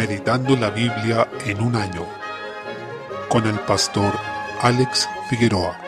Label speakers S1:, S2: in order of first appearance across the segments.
S1: Meditando la Biblia en un año con el pastor Alex Figueroa.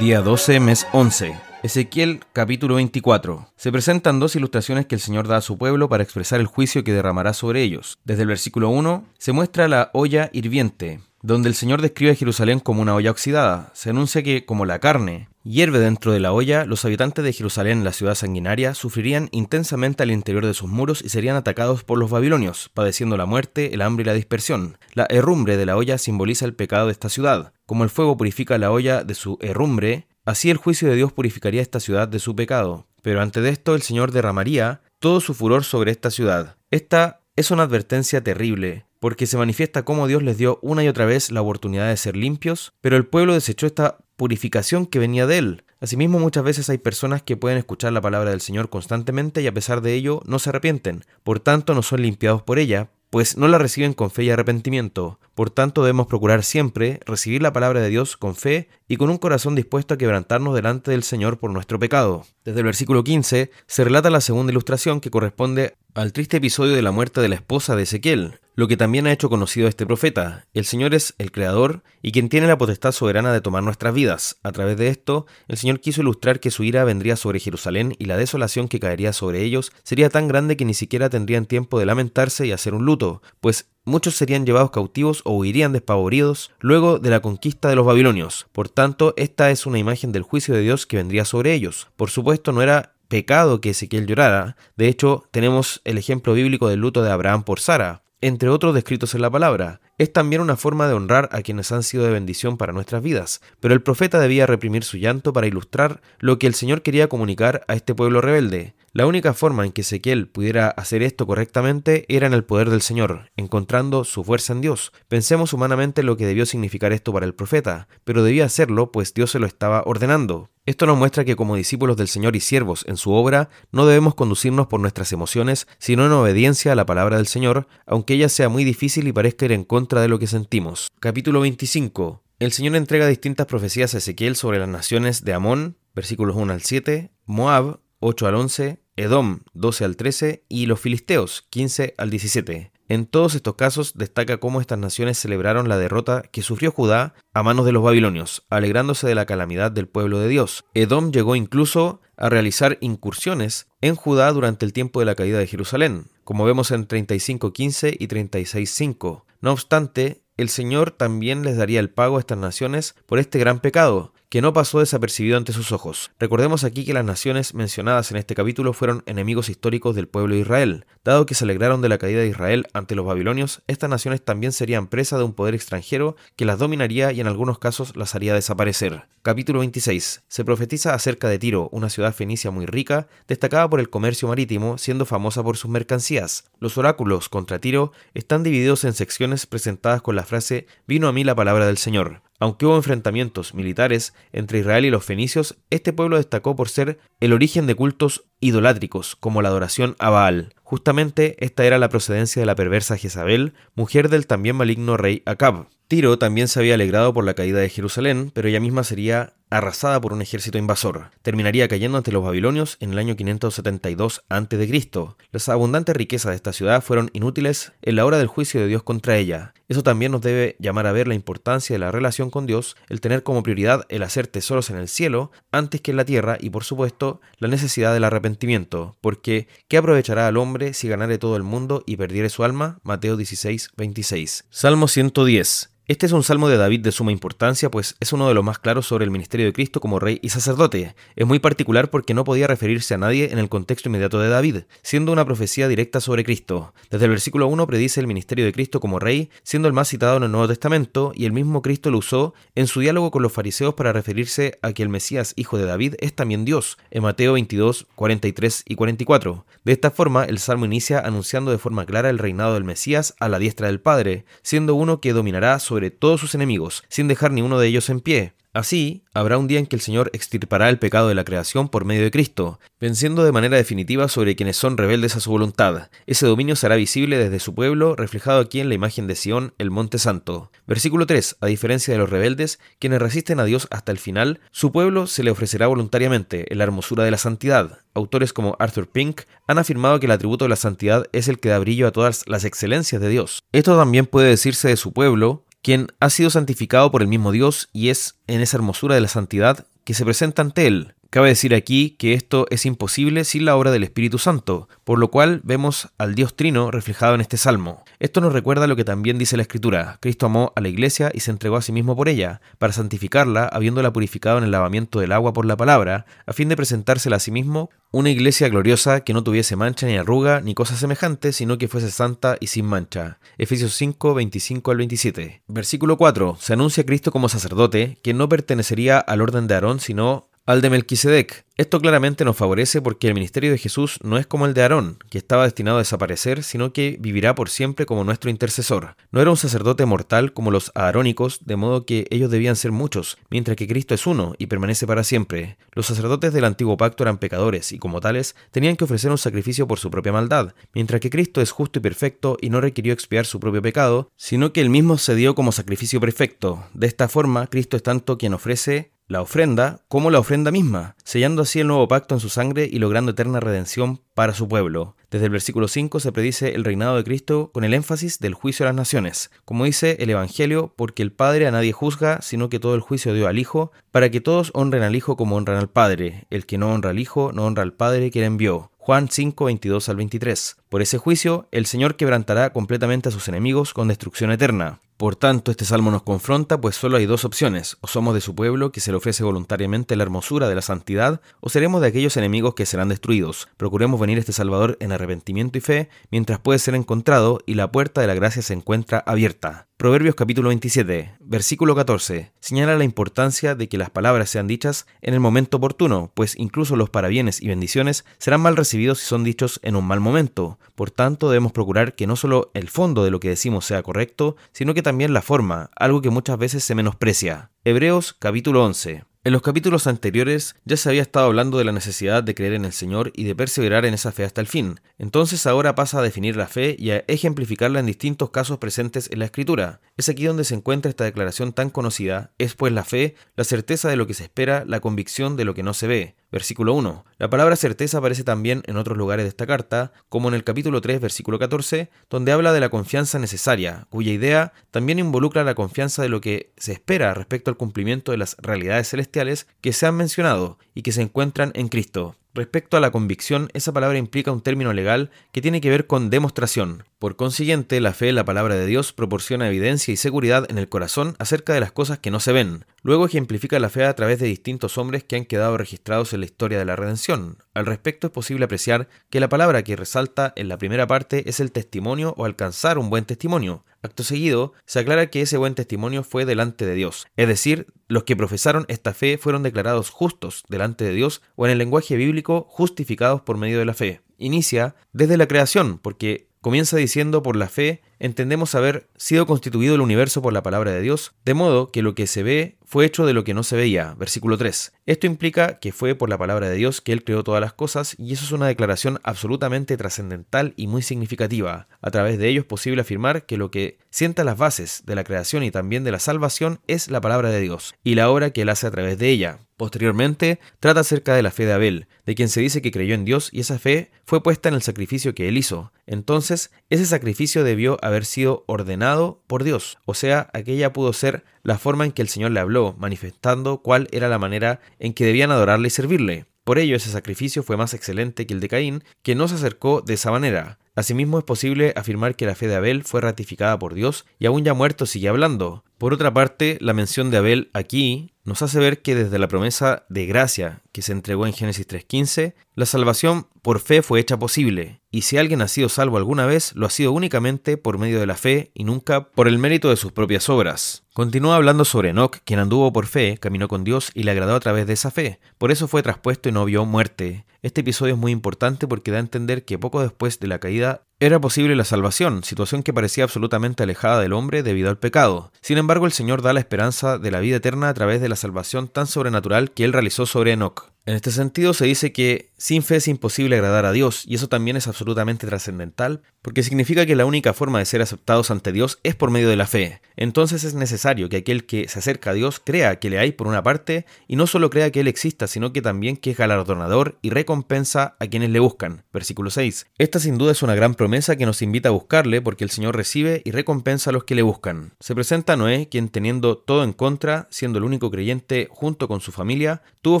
S2: Día 12, mes 11. Ezequiel capítulo 24. Se presentan dos ilustraciones que el Señor da a su pueblo para expresar el juicio que derramará sobre ellos. Desde el versículo 1 se muestra la olla hirviente, donde el Señor describe a Jerusalén como una olla oxidada. Se anuncia que, como la carne hierve dentro de la olla, los habitantes de Jerusalén, la ciudad sanguinaria, sufrirían intensamente al interior de sus muros y serían atacados por los babilonios, padeciendo la muerte, el hambre y la dispersión. La herrumbre de la olla simboliza el pecado de esta ciudad. Como el fuego purifica la olla de su herrumbre, así el juicio de Dios purificaría esta ciudad de su pecado. Pero antes de esto, el Señor derramaría todo su furor sobre esta ciudad. Esta es una advertencia terrible, porque se manifiesta cómo Dios les dio una y otra vez la oportunidad de ser limpios, pero el pueblo desechó esta purificación que venía de Él. Asimismo, muchas veces hay personas que pueden escuchar la palabra del Señor constantemente y a pesar de ello no se arrepienten, por tanto no son limpiados por ella, pues no la reciben con fe y arrepentimiento. Por tanto, debemos procurar siempre recibir la palabra de Dios con fe y con un corazón dispuesto a quebrantarnos delante del Señor por nuestro pecado. Desde el versículo 15 se relata la segunda ilustración que corresponde al triste episodio de la muerte de la esposa de Ezequiel, lo que también ha hecho conocido a este profeta. El Señor es el Creador y quien tiene la potestad soberana de tomar nuestras vidas. A través de esto, el Señor quiso ilustrar que su ira vendría sobre Jerusalén y la desolación que caería sobre ellos sería tan grande que ni siquiera tendrían tiempo de lamentarse y hacer un luto, pues muchos serían llevados cautivos o huirían despavoridos luego de la conquista de los babilonios. Por tanto, esta es una imagen del juicio de Dios que vendría sobre ellos. Por supuesto, no era pecado que Ezequiel llorara. De hecho, tenemos el ejemplo bíblico del luto de Abraham por Sara entre otros descritos en la palabra. Es también una forma de honrar a quienes han sido de bendición para nuestras vidas, pero el profeta debía reprimir su llanto para ilustrar lo que el Señor quería comunicar a este pueblo rebelde. La única forma en que Ezequiel pudiera hacer esto correctamente era en el poder del Señor, encontrando su fuerza en Dios. Pensemos humanamente lo que debió significar esto para el profeta, pero debía hacerlo pues Dios se lo estaba ordenando. Esto nos muestra que como discípulos del Señor y siervos en su obra, no debemos conducirnos por nuestras emociones, sino en obediencia a la palabra del Señor, aunque ella sea muy difícil y parezca ir en contra de lo que sentimos. Capítulo 25. El Señor entrega distintas profecías a Ezequiel sobre las naciones de Amón, versículos 1 al 7, Moab, 8 al 11, Edom 12 al 13 y los filisteos 15 al 17. En todos estos casos destaca cómo estas naciones celebraron la derrota que sufrió Judá a manos de los babilonios, alegrándose de la calamidad del pueblo de Dios. Edom llegó incluso a realizar incursiones en Judá durante el tiempo de la caída de Jerusalén, como vemos en 35.15 y 36.5. No obstante, el Señor también les daría el pago a estas naciones por este gran pecado, que no pasó desapercibido ante sus ojos. Recordemos aquí que las naciones mencionadas en este capítulo fueron enemigos históricos del pueblo de Israel. Dado que se alegraron de la caída de Israel ante los babilonios, estas naciones también serían presa de un poder extranjero que las dominaría y en algunos casos las haría desaparecer. Capítulo 26. Se profetiza acerca de Tiro, una ciudad fenicia muy rica, destacada por el comercio marítimo, siendo famosa por sus mercancías. Los oráculos contra Tiro están divididos en secciones presentadas con la frase Vino a mí la palabra del Señor. Aunque hubo enfrentamientos militares entre Israel y los fenicios, este pueblo destacó por ser el origen de cultos idolátricos, como la adoración a Baal. Justamente esta era la procedencia de la perversa Jezabel, mujer del también maligno rey Acab. Tiro también se había alegrado por la caída de Jerusalén, pero ella misma sería arrasada por un ejército invasor. Terminaría cayendo ante los babilonios en el año 572 a.C. Las abundantes riquezas de esta ciudad fueron inútiles en la hora del juicio de Dios contra ella. Eso también nos debe llamar a ver la importancia de la relación con Dios, el tener como prioridad el hacer tesoros en el cielo antes que en la tierra y por supuesto la necesidad del arrepentimiento, porque ¿qué aprovechará al hombre si ganare todo el mundo y perdiere su alma? Mateo 16, 26. Salmo 110. Este es un salmo de David de suma importancia, pues es uno de los más claros sobre el ministerio de Cristo como rey y sacerdote. Es muy particular porque no podía referirse a nadie en el contexto inmediato de David, siendo una profecía directa sobre Cristo. Desde el versículo 1 predice el ministerio de Cristo como rey, siendo el más citado en el Nuevo Testamento, y el mismo Cristo lo usó en su diálogo con los fariseos para referirse a que el Mesías, hijo de David, es también Dios, en Mateo 22, 43 y 44. De esta forma, el salmo inicia anunciando de forma clara el reinado del Mesías a la diestra del Padre, siendo uno que dominará sobre todos sus enemigos, sin dejar ni uno de ellos en pie. Así, habrá un día en que el Señor extirpará el pecado de la creación por medio de Cristo, venciendo de manera definitiva sobre quienes son rebeldes a su voluntad. Ese dominio será visible desde su pueblo, reflejado aquí en la imagen de Sión, el Monte Santo. Versículo 3. A diferencia de los rebeldes, quienes resisten a Dios hasta el final, su pueblo se le ofrecerá voluntariamente en la hermosura de la santidad. Autores como Arthur Pink han afirmado que el atributo de la santidad es el que da brillo a todas las excelencias de Dios. Esto también puede decirse de su pueblo, quien ha sido santificado por el mismo Dios y es en esa hermosura de la santidad que se presenta ante él. Cabe decir aquí que esto es imposible sin la obra del Espíritu Santo, por lo cual vemos al Dios Trino reflejado en este salmo. Esto nos recuerda lo que también dice la Escritura. Cristo amó a la iglesia y se entregó a sí mismo por ella, para santificarla, habiéndola purificado en el lavamiento del agua por la palabra, a fin de presentársela a sí mismo una iglesia gloriosa que no tuviese mancha ni arruga ni cosa semejante, sino que fuese santa y sin mancha. Efesios 5, 25 al 27. Versículo 4. Se anuncia a Cristo como sacerdote, que no pertenecería al orden de Aarón, sino al de Melquisedec. Esto claramente nos favorece porque el ministerio de Jesús no es como el de Aarón, que estaba destinado a desaparecer, sino que vivirá por siempre como nuestro intercesor. No era un sacerdote mortal como los aarónicos, de modo que ellos debían ser muchos, mientras que Cristo es uno y permanece para siempre. Los sacerdotes del antiguo pacto eran pecadores y como tales tenían que ofrecer un sacrificio por su propia maldad, mientras que Cristo es justo y perfecto y no requirió expiar su propio pecado, sino que él mismo se dio como sacrificio perfecto. De esta forma, Cristo es tanto quien ofrece la ofrenda como la ofrenda misma, sellando así el nuevo pacto en su sangre y logrando eterna redención para su pueblo. Desde el versículo 5 se predice el reinado de Cristo con el énfasis del juicio a las naciones, como dice el Evangelio, porque el Padre a nadie juzga, sino que todo el juicio dio al Hijo, para que todos honren al Hijo como honran al Padre. El que no honra al Hijo, no honra al Padre que le envió. Juan 5, 22 al 23. Por ese juicio, el Señor quebrantará completamente a sus enemigos con destrucción eterna. Por tanto, este salmo nos confronta, pues solo hay dos opciones, o somos de su pueblo que se le ofrece voluntariamente la hermosura de la santidad, o seremos de aquellos enemigos que serán destruidos. Procuremos venir este Salvador en arrepentimiento y fe, mientras puede ser encontrado y la puerta de la gracia se encuentra abierta. Proverbios capítulo 27, versículo 14, señala la importancia de que las palabras sean dichas en el momento oportuno, pues incluso los parabienes y bendiciones serán mal recibidos si son dichos en un mal momento. Por tanto, debemos procurar que no solo el fondo de lo que decimos sea correcto, sino que también la forma, algo que muchas veces se menosprecia. Hebreos capítulo 11. En los capítulos anteriores ya se había estado hablando de la necesidad de creer en el Señor y de perseverar en esa fe hasta el fin. Entonces ahora pasa a definir la fe y a ejemplificarla en distintos casos presentes en la Escritura. Es aquí donde se encuentra esta declaración tan conocida, es pues la fe, la certeza de lo que se espera, la convicción de lo que no se ve. Versículo 1. La palabra certeza aparece también en otros lugares de esta carta, como en el capítulo 3, versículo 14, donde habla de la confianza necesaria, cuya idea también involucra la confianza de lo que se espera respecto al cumplimiento de las realidades celestiales que se han mencionado y que se encuentran en Cristo. Respecto a la convicción, esa palabra implica un término legal que tiene que ver con demostración. Por consiguiente, la fe en la palabra de Dios proporciona evidencia y seguridad en el corazón acerca de las cosas que no se ven. Luego ejemplifica la fe a través de distintos hombres que han quedado registrados en la historia de la redención. Al respecto es posible apreciar que la palabra que resalta en la primera parte es el testimonio o alcanzar un buen testimonio. Acto seguido, se aclara que ese buen testimonio fue delante de Dios, es decir, los que profesaron esta fe fueron declarados justos delante de Dios o en el lenguaje bíblico justificados por medio de la fe. Inicia desde la creación, porque comienza diciendo por la fe entendemos haber sido constituido el universo por la palabra de Dios, de modo que lo que se ve fue hecho de lo que no se veía. Versículo 3. Esto implica que fue por la palabra de Dios que Él creó todas las cosas y eso es una declaración absolutamente trascendental y muy significativa. A través de ello es posible afirmar que lo que sienta las bases de la creación y también de la salvación es la palabra de Dios y la obra que Él hace a través de ella. Posteriormente, trata acerca de la fe de Abel, de quien se dice que creyó en Dios y esa fe fue puesta en el sacrificio que él hizo. Entonces, ese sacrificio debió haber sido ordenado por Dios, o sea, aquella pudo ser la forma en que el Señor le habló, manifestando cuál era la manera en que debían adorarle y servirle. Por ello ese sacrificio fue más excelente que el de Caín, que no se acercó de esa manera. Asimismo es posible afirmar que la fe de Abel fue ratificada por Dios y aún ya muerto sigue hablando. Por otra parte, la mención de Abel aquí nos hace ver que desde la promesa de gracia que se entregó en Génesis 3.15, la salvación por fe fue hecha posible, y si alguien ha sido salvo alguna vez, lo ha sido únicamente por medio de la fe y nunca por el mérito de sus propias obras. Continúa hablando sobre Enoch, quien anduvo por fe, caminó con Dios y le agradó a través de esa fe, por eso fue traspuesto y no vio muerte. Este episodio es muy importante porque da a entender que poco después de la caída era posible la salvación, situación que parecía absolutamente alejada del hombre debido al pecado. Sin embargo, el Señor da la esperanza de la vida eterna a través de la salvación tan sobrenatural que él realizó sobre Enoch. En este sentido se dice que sin fe es imposible agradar a Dios, y eso también es absolutamente trascendental, porque significa que la única forma de ser aceptados ante Dios es por medio de la fe. Entonces es necesario que aquel que se acerca a Dios crea que le hay por una parte, y no solo crea que Él exista, sino que también que es galardonador y recompensa a quienes le buscan. Versículo 6. Esta sin duda es una gran promesa que nos invita a buscarle, porque el Señor recibe y recompensa a los que le buscan. Se presenta Noé, quien teniendo todo en contra, siendo el único creyente junto con su familia, tuvo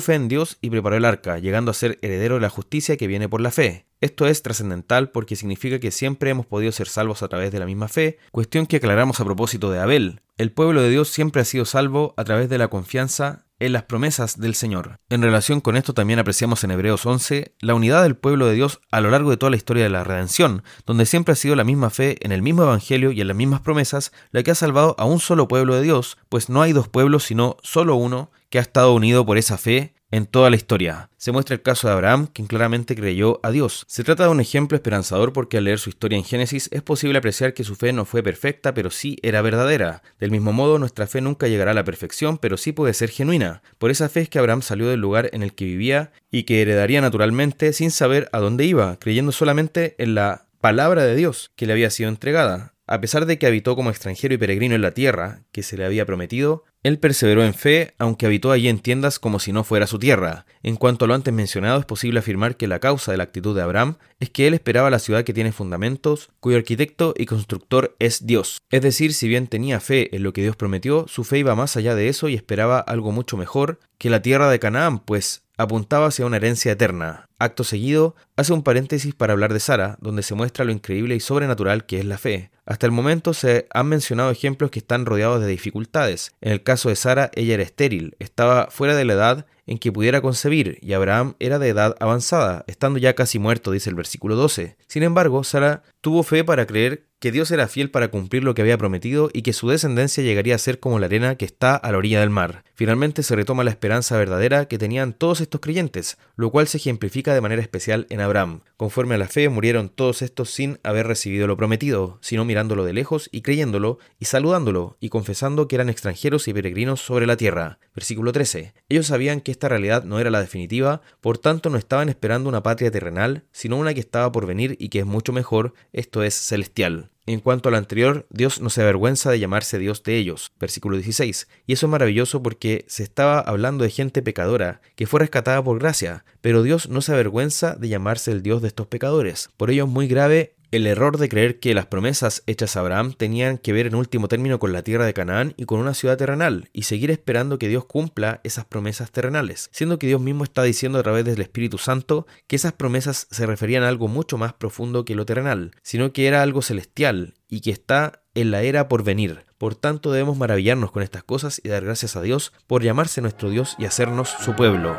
S2: fe en Dios y preparó el arca, llegando a ser heredero de la justicia que viene por la fe. Esto es trascendental porque significa que siempre hemos podido ser salvos a través de la misma fe, cuestión que aclaramos a propósito de Abel. El pueblo de Dios siempre ha sido salvo a través de la confianza en las promesas del Señor. En relación con esto también apreciamos en Hebreos 11 la unidad del pueblo de Dios a lo largo de toda la historia de la redención, donde siempre ha sido la misma fe en el mismo Evangelio y en las mismas promesas la que ha salvado a un solo pueblo de Dios, pues no hay dos pueblos sino solo uno que ha estado unido por esa fe en toda la historia. Se muestra el caso de Abraham, quien claramente creyó a Dios. Se trata de un ejemplo esperanzador porque al leer su historia en Génesis es posible apreciar que su fe no fue perfecta, pero sí era verdadera. Del mismo modo, nuestra fe nunca llegará a la perfección, pero sí puede ser genuina. Por esa fe es que Abraham salió del lugar en el que vivía y que heredaría naturalmente sin saber a dónde iba, creyendo solamente en la palabra de Dios que le había sido entregada. A pesar de que habitó como extranjero y peregrino en la tierra que se le había prometido, él perseveró en fe, aunque habitó allí en tiendas como si no fuera su tierra. En cuanto a lo antes mencionado, es posible afirmar que la causa de la actitud de Abraham es que él esperaba la ciudad que tiene fundamentos, cuyo arquitecto y constructor es Dios. Es decir, si bien tenía fe en lo que Dios prometió, su fe iba más allá de eso y esperaba algo mucho mejor que la tierra de Canaán, pues apuntaba hacia una herencia eterna. Acto seguido, hace un paréntesis para hablar de Sara, donde se muestra lo increíble y sobrenatural que es la fe. Hasta el momento se han mencionado ejemplos que están rodeados de dificultades. En el caso de Sara, ella era estéril, estaba fuera de la edad en que pudiera concebir, y Abraham era de edad avanzada, estando ya casi muerto, dice el versículo 12. Sin embargo, Sara tuvo fe para creer que Dios era fiel para cumplir lo que había prometido y que su descendencia llegaría a ser como la arena que está a la orilla del mar. Finalmente se retoma la esperanza verdadera que tenían todos estos creyentes, lo cual se ejemplifica de manera especial en Abraham. Conforme a la fe murieron todos estos sin haber recibido lo prometido, sino mirándolo de lejos y creyéndolo y saludándolo y confesando que eran extranjeros y peregrinos sobre la tierra. Versículo 13. Ellos sabían que esta realidad no era la definitiva, por tanto no estaban esperando una patria terrenal, sino una que estaba por venir y que es mucho mejor, esto es celestial. En cuanto a lo anterior, Dios no se avergüenza de llamarse Dios de ellos. Versículo 16. Y eso es maravilloso porque se estaba hablando de gente pecadora que fue rescatada por gracia, pero Dios no se avergüenza de llamarse el Dios de estos pecadores. Por ello es muy grave el error de creer que las promesas hechas a Abraham tenían que ver en último término con la tierra de Canaán y con una ciudad terrenal, y seguir esperando que Dios cumpla esas promesas terrenales, siendo que Dios mismo está diciendo a través del Espíritu Santo que esas promesas se referían a algo mucho más profundo que lo terrenal, sino que era algo celestial y que está en la era por venir. Por tanto debemos maravillarnos con estas cosas y dar gracias a Dios por llamarse nuestro Dios y hacernos su pueblo.